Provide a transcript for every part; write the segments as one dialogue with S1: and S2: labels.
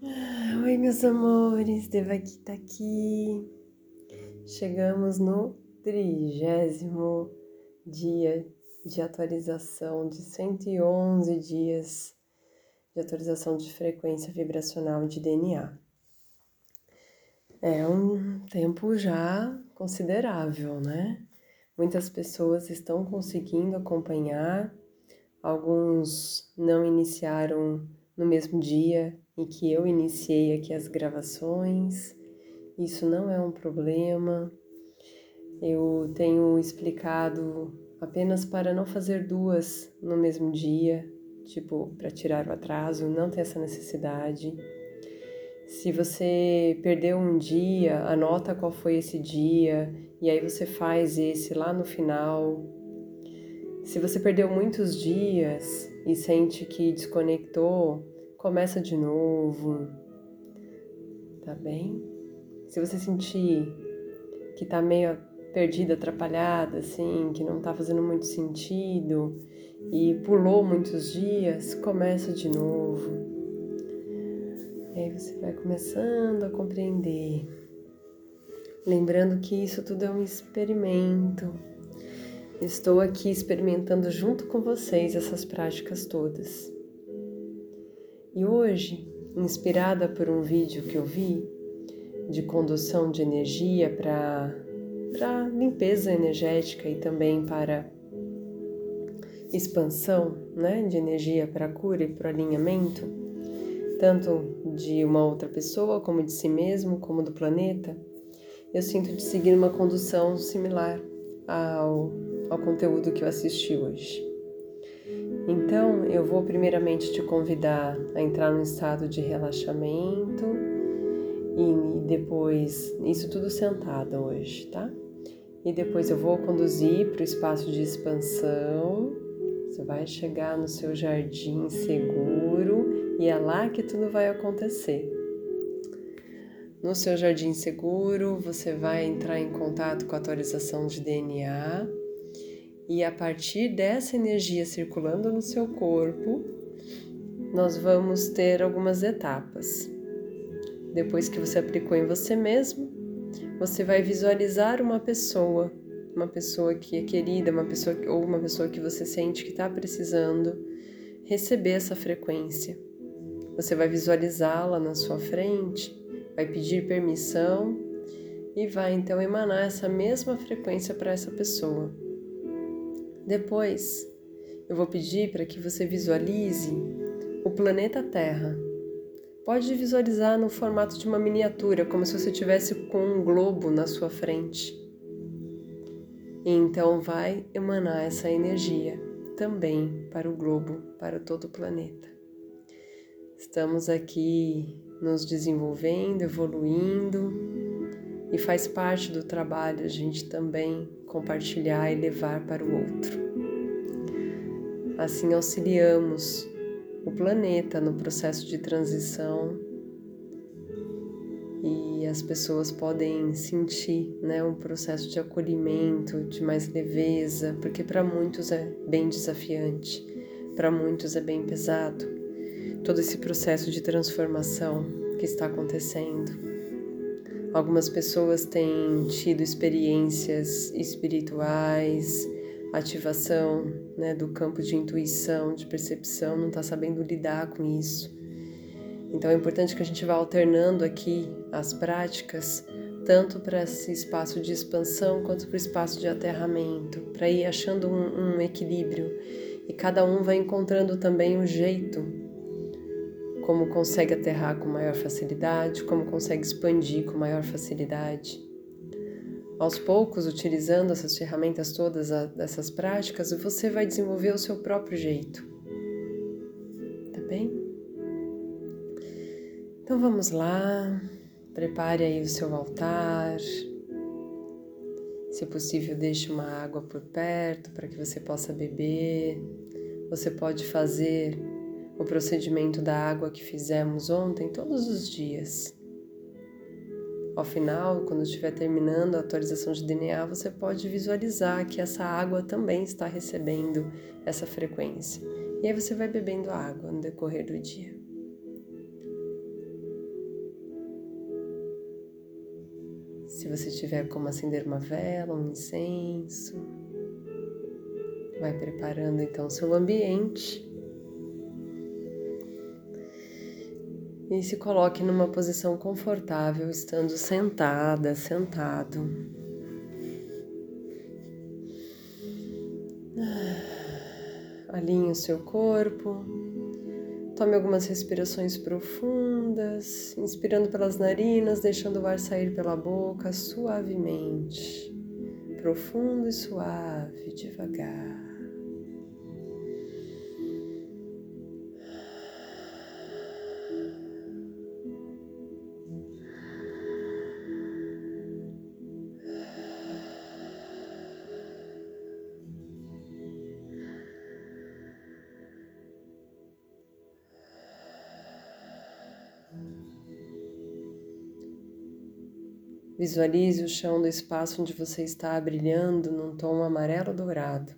S1: Oi, meus amores, Devaki tá aqui. Chegamos no trigésimo dia de atualização de 111 dias de atualização de frequência vibracional de DNA. É um tempo já considerável, né? Muitas pessoas estão conseguindo acompanhar, alguns não iniciaram no mesmo dia em que eu iniciei aqui as gravações. Isso não é um problema. Eu tenho explicado apenas para não fazer duas no mesmo dia, tipo, para tirar o atraso, não tem essa necessidade. Se você perdeu um dia, anota qual foi esse dia e aí você faz esse lá no final. Se você perdeu muitos dias e sente que desconectou, começa de novo. Tá bem? Se você sentir que tá meio perdida, atrapalhada, assim, que não tá fazendo muito sentido e pulou muitos dias, começa de novo. E aí você vai começando a compreender. Lembrando que isso tudo é um experimento. Estou aqui experimentando junto com vocês essas práticas todas. E hoje, inspirada por um vídeo que eu vi de condução de energia para limpeza energética e também para expansão né, de energia para cura e para alinhamento, tanto de uma outra pessoa, como de si mesmo, como do planeta, eu sinto de seguir uma condução similar ao, ao conteúdo que eu assisti hoje. Então, eu vou primeiramente te convidar a entrar num estado de relaxamento e depois, isso tudo sentado hoje, tá? E depois eu vou conduzir para o espaço de expansão. Você vai chegar no seu jardim seguro e é lá que tudo vai acontecer. No seu jardim seguro, você vai entrar em contato com a atualização de DNA e a partir dessa energia circulando no seu corpo, nós vamos ter algumas etapas. Depois que você aplicou em você mesmo, você vai visualizar uma pessoa, uma pessoa que é querida, uma pessoa ou uma pessoa que você sente que está precisando receber essa frequência. Você vai visualizá-la na sua frente, vai pedir permissão e vai então emanar essa mesma frequência para essa pessoa. Depois, eu vou pedir para que você visualize o planeta Terra. Pode visualizar no formato de uma miniatura, como se você tivesse com um globo na sua frente. E então vai emanar essa energia também para o globo, para todo o planeta. Estamos aqui nos desenvolvendo, evoluindo, e faz parte do trabalho a gente também compartilhar e levar para o outro. Assim auxiliamos o planeta no processo de transição e as pessoas podem sentir né, um processo de acolhimento, de mais leveza, porque para muitos é bem desafiante, para muitos é bem pesado todo esse processo de transformação que está acontecendo. Algumas pessoas têm tido experiências espirituais, ativação né, do campo de intuição, de percepção, não está sabendo lidar com isso. Então é importante que a gente vá alternando aqui as práticas, tanto para esse espaço de expansão quanto para o espaço de aterramento, para ir achando um, um equilíbrio. E cada um vai encontrando também um jeito como consegue aterrar com maior facilidade, como consegue expandir com maior facilidade. Aos poucos, utilizando essas ferramentas todas, dessas práticas, você vai desenvolver o seu próprio jeito. Tá bem? Então vamos lá, prepare aí o seu altar. Se possível, deixe uma água por perto para que você possa beber. Você pode fazer o procedimento da água que fizemos ontem todos os dias. Ao final, quando estiver terminando a atualização de DNA, você pode visualizar que essa água também está recebendo essa frequência. E aí você vai bebendo água no decorrer do dia. Se você tiver como acender uma vela, um incenso, vai preparando então seu ambiente E se coloque numa posição confortável, estando sentada, sentado. Alinhe o seu corpo. Tome algumas respirações profundas, inspirando pelas narinas, deixando o ar sair pela boca suavemente. Profundo e suave, devagar. Visualize o chão do espaço onde você está brilhando num tom amarelo dourado.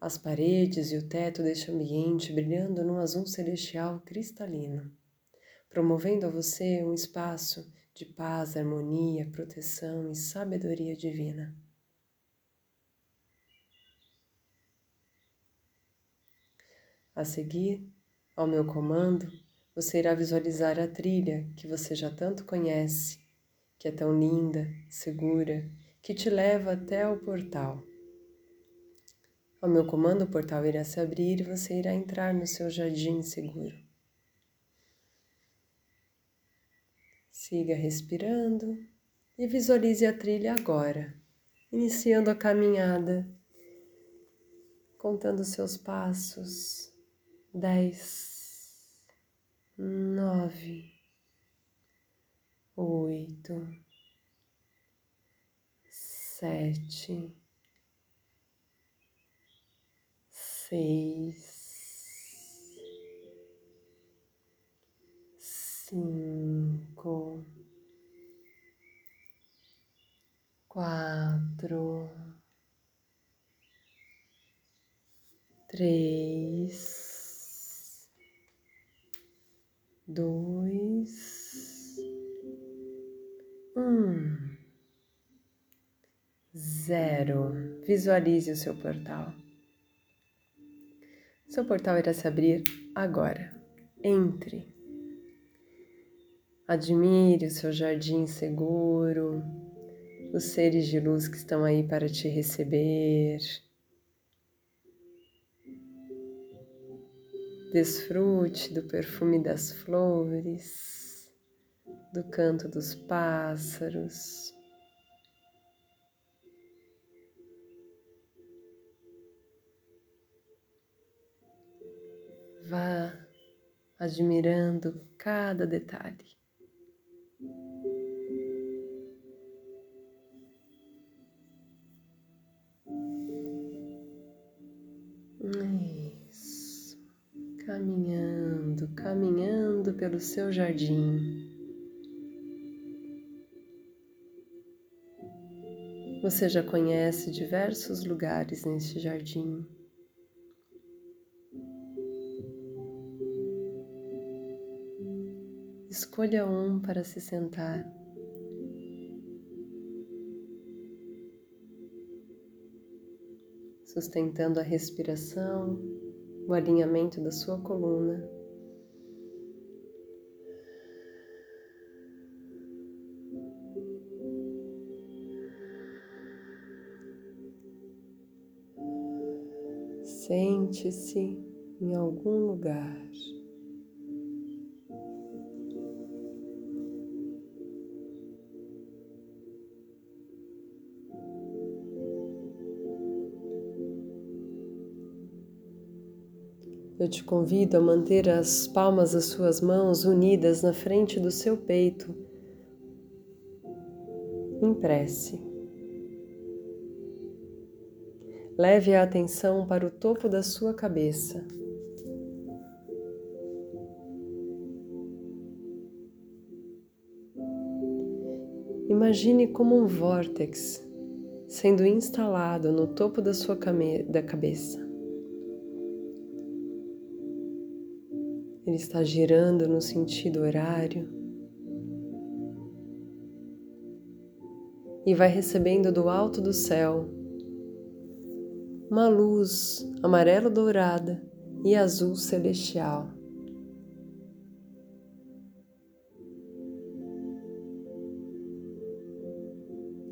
S1: As paredes e o teto deste ambiente brilhando num azul celestial cristalino, promovendo a você um espaço de paz, harmonia, proteção e sabedoria divina. A seguir, ao meu comando, você irá visualizar a trilha que você já tanto conhece que é tão linda, segura, que te leva até o portal. Ao meu comando, o portal irá se abrir e você irá entrar no seu jardim seguro. Siga respirando e visualize a trilha agora, iniciando a caminhada, contando seus passos. Dez, nove, oito, sete, seis, cinco, quatro, três, dois zero. Visualize o seu portal. Seu portal irá se abrir agora. Entre. Admire o seu jardim seguro, os seres de luz que estão aí para te receber. Desfrute do perfume das flores do canto dos pássaros. Vá admirando cada detalhe. Isso. Caminhando, caminhando pelo seu jardim. Você já conhece diversos lugares neste jardim. Escolha um para se sentar. Sustentando a respiração, o alinhamento da sua coluna. Sente-se em algum lugar. Eu te convido a manter as palmas das suas mãos unidas na frente do seu peito, em prece. Leve a atenção para o topo da sua cabeça. Imagine como um vórtex sendo instalado no topo da sua da cabeça. Ele está girando no sentido horário. e vai recebendo do alto do céu uma luz amarelo-dourada e azul celestial.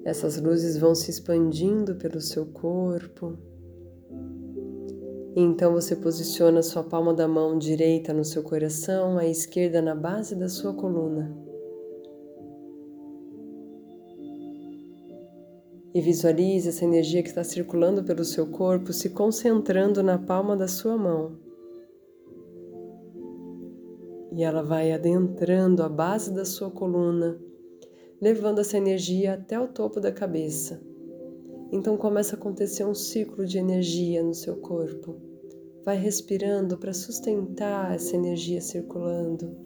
S1: Essas luzes vão se expandindo pelo seu corpo. Então você posiciona sua palma da mão direita no seu coração, a esquerda na base da sua coluna. E visualize essa energia que está circulando pelo seu corpo se concentrando na palma da sua mão. E ela vai adentrando a base da sua coluna levando essa energia até o topo da cabeça. Então começa a acontecer um ciclo de energia no seu corpo. Vai respirando para sustentar essa energia circulando.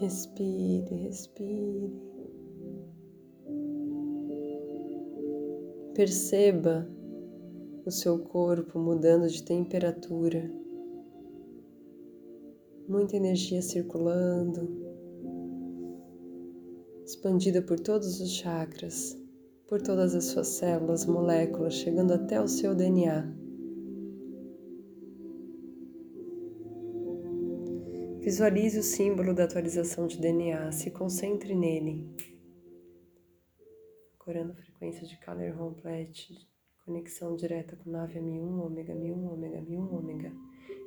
S1: Respire, respire. Perceba o seu corpo mudando de temperatura muita energia circulando, expandida por todos os chakras, por todas as suas células, moléculas, chegando até o seu DNA. Visualize o símbolo da atualização de DNA, se concentre nele. Corando a frequência de Color Complete, conexão direta com nave M1, ômega M1, ômega M1, ômega.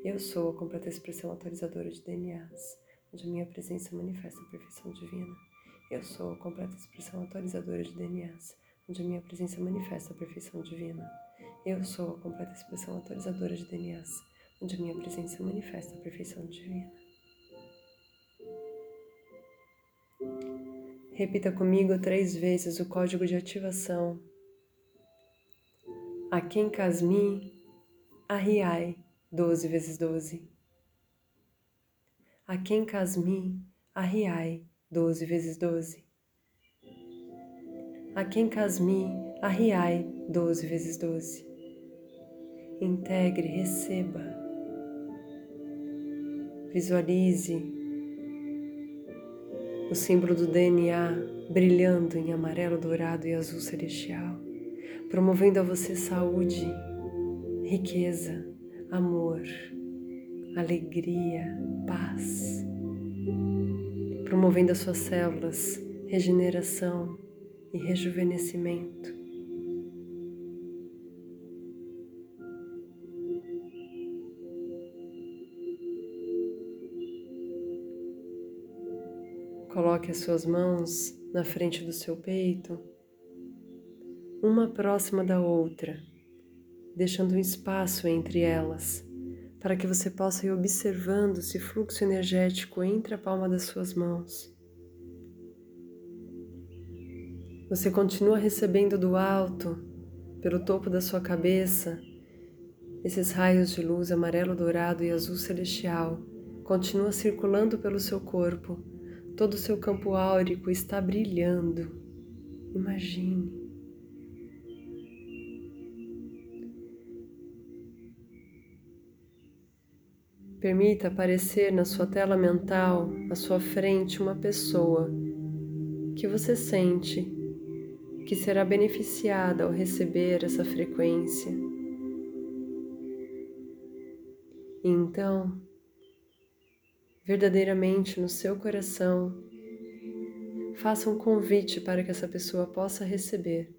S1: Eu sou a completa expressão atualizadora de DNAs, onde a minha presença manifesta a perfeição divina. Eu sou a completa expressão atualizadora de DNAs, onde a minha presença manifesta a perfeição divina. Eu sou a completa expressão atualizadora de DNAs, onde a minha presença manifesta a perfeição divina. Repita comigo três vezes o código de ativação. Aken Kasmi Arriai 12 vezes 12. Aken Kasmi Arriai, 12 vezes 12. Aken Kasmi Arriai, 12 vezes 12. Integre, receba. Visualize o símbolo do DNA brilhando em amarelo, dourado e azul celestial, promovendo a você saúde, riqueza, amor, alegria, paz, promovendo as suas células, regeneração e rejuvenescimento. Coloque as suas mãos na frente do seu peito, uma próxima da outra deixando um espaço entre elas, para que você possa ir observando esse fluxo energético entre a palma das suas mãos. Você continua recebendo do alto, pelo topo da sua cabeça, esses raios de luz amarelo, dourado e azul celestial. Continua circulando pelo seu corpo. Todo o seu campo áurico está brilhando. Imagine. Permita aparecer na sua tela mental, à sua frente, uma pessoa que você sente que será beneficiada ao receber essa frequência. E então, verdadeiramente no seu coração, faça um convite para que essa pessoa possa receber.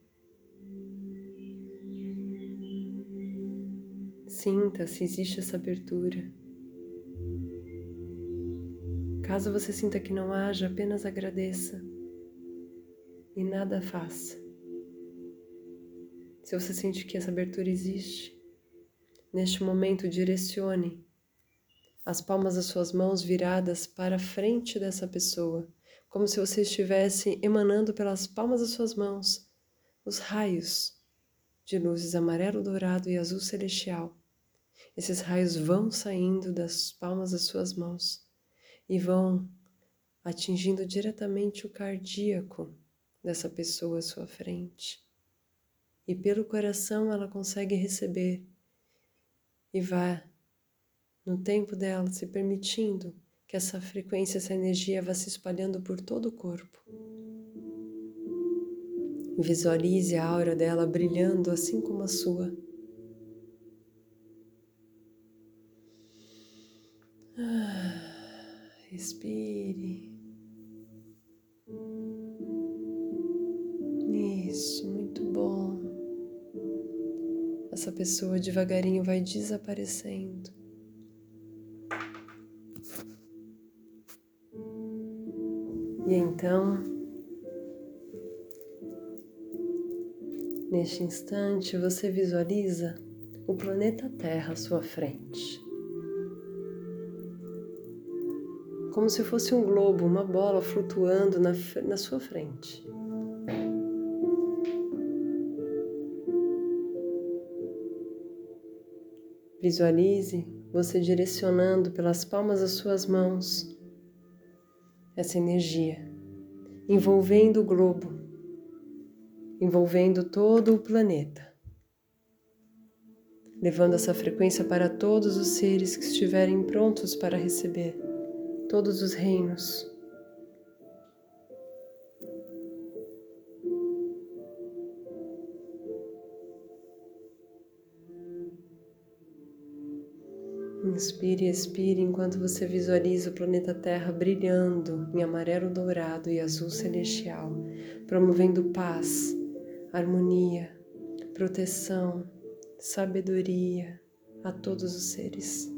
S1: Sinta se existe essa abertura. Caso você sinta que não haja, apenas agradeça e nada faça. Se você sente que essa abertura existe, neste momento direcione as palmas das suas mãos viradas para a frente dessa pessoa, como se você estivesse emanando pelas palmas das suas mãos os raios de luzes amarelo, dourado e azul celestial. Esses raios vão saindo das palmas das suas mãos e vão atingindo diretamente o cardíaco dessa pessoa à sua frente. E pelo coração ela consegue receber e vai, no tempo dela, se permitindo que essa frequência, essa energia vá se espalhando por todo o corpo. Visualize a aura dela brilhando assim como a sua. Respire. Isso, muito bom. Essa pessoa devagarinho vai desaparecendo. E então, neste instante, você visualiza o planeta Terra à sua frente. Como se fosse um globo, uma bola flutuando na, na sua frente. Visualize você direcionando pelas palmas das suas mãos essa energia, envolvendo o globo, envolvendo todo o planeta, levando essa frequência para todos os seres que estiverem prontos para receber, todos os reinos. Inspire e expire enquanto você visualiza o planeta Terra brilhando em amarelo dourado e azul celestial, promovendo paz, harmonia, proteção, sabedoria a todos os seres.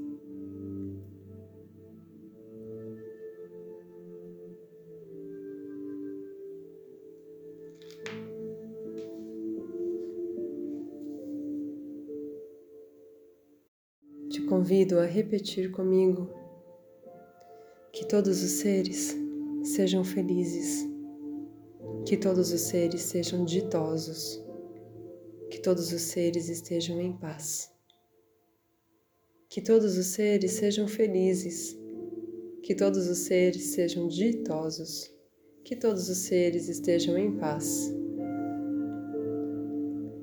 S1: Convido a repetir comigo que todos os seres sejam felizes, que todos os seres sejam ditosos, que todos os seres estejam em paz, que todos os seres sejam felizes, que todos os seres sejam ditosos, que todos os seres estejam em paz,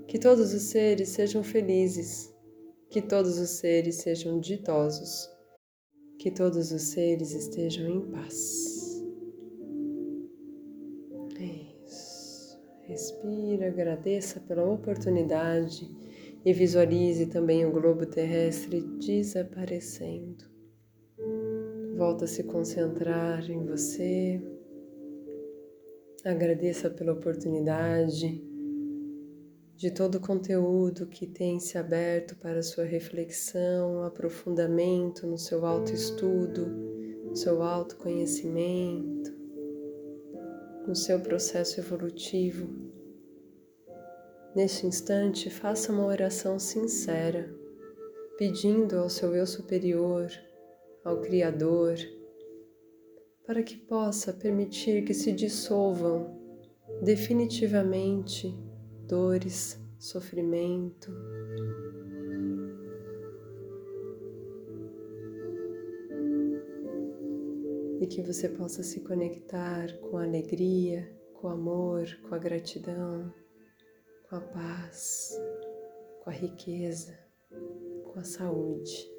S1: que todos os seres sejam felizes que todos os seres sejam ditosos, que todos os seres estejam em paz. Isso. Respira, agradeça pela oportunidade e visualize também o globo terrestre desaparecendo. Volta a se concentrar em você. Agradeça pela oportunidade de todo o conteúdo que tem se aberto para sua reflexão, aprofundamento no seu autoestudo, no seu autoconhecimento, no seu processo evolutivo. Neste instante, faça uma oração sincera, pedindo ao seu eu superior, ao Criador, para que possa permitir que se dissolvam definitivamente dores, sofrimento. E que você possa se conectar com a alegria, com o amor, com a gratidão, com a paz, com a riqueza, com a saúde.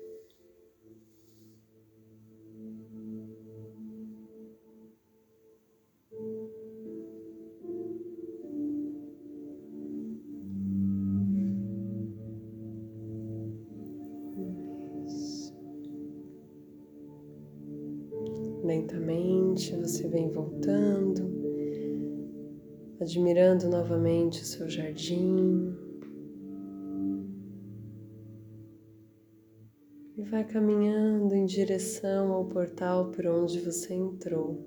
S1: Admirando novamente o seu jardim. E vai caminhando em direção ao portal por onde você entrou.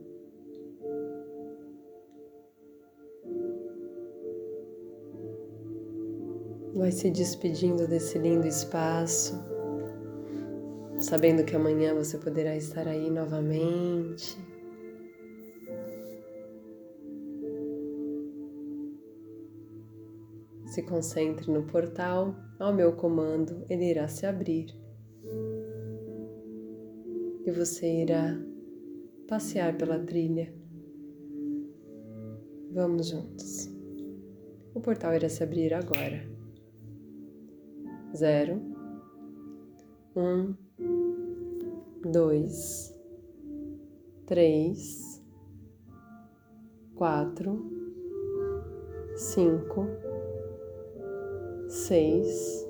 S1: Vai se despedindo desse lindo espaço sabendo que amanhã você poderá estar aí novamente. Se concentre no portal, ao meu comando, ele irá se abrir. E você irá passear pela trilha. Vamos juntos. O portal irá se abrir agora. Zero, um, dois, três, quatro, cinco, seis,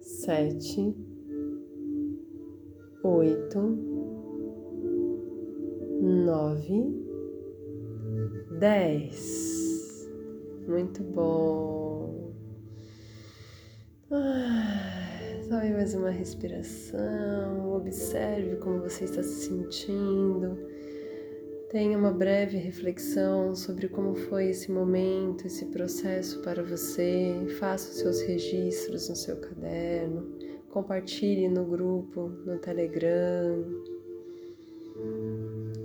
S1: sete, oito, nove, dez. Muito bom. Ah, tome mais uma respiração. Observe como você está se sentindo. Tenha uma breve reflexão sobre como foi esse momento, esse processo para você. Faça os seus registros no seu caderno. Compartilhe no grupo, no Telegram.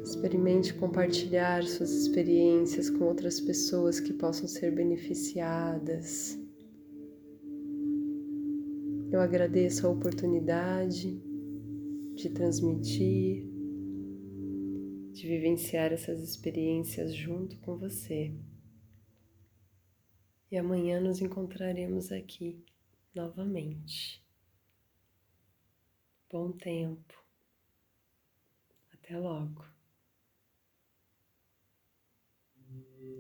S1: Experimente compartilhar suas experiências com outras pessoas que possam ser beneficiadas. Eu agradeço a oportunidade de transmitir de vivenciar essas experiências junto com você. E amanhã nos encontraremos aqui novamente. Bom tempo. Até logo.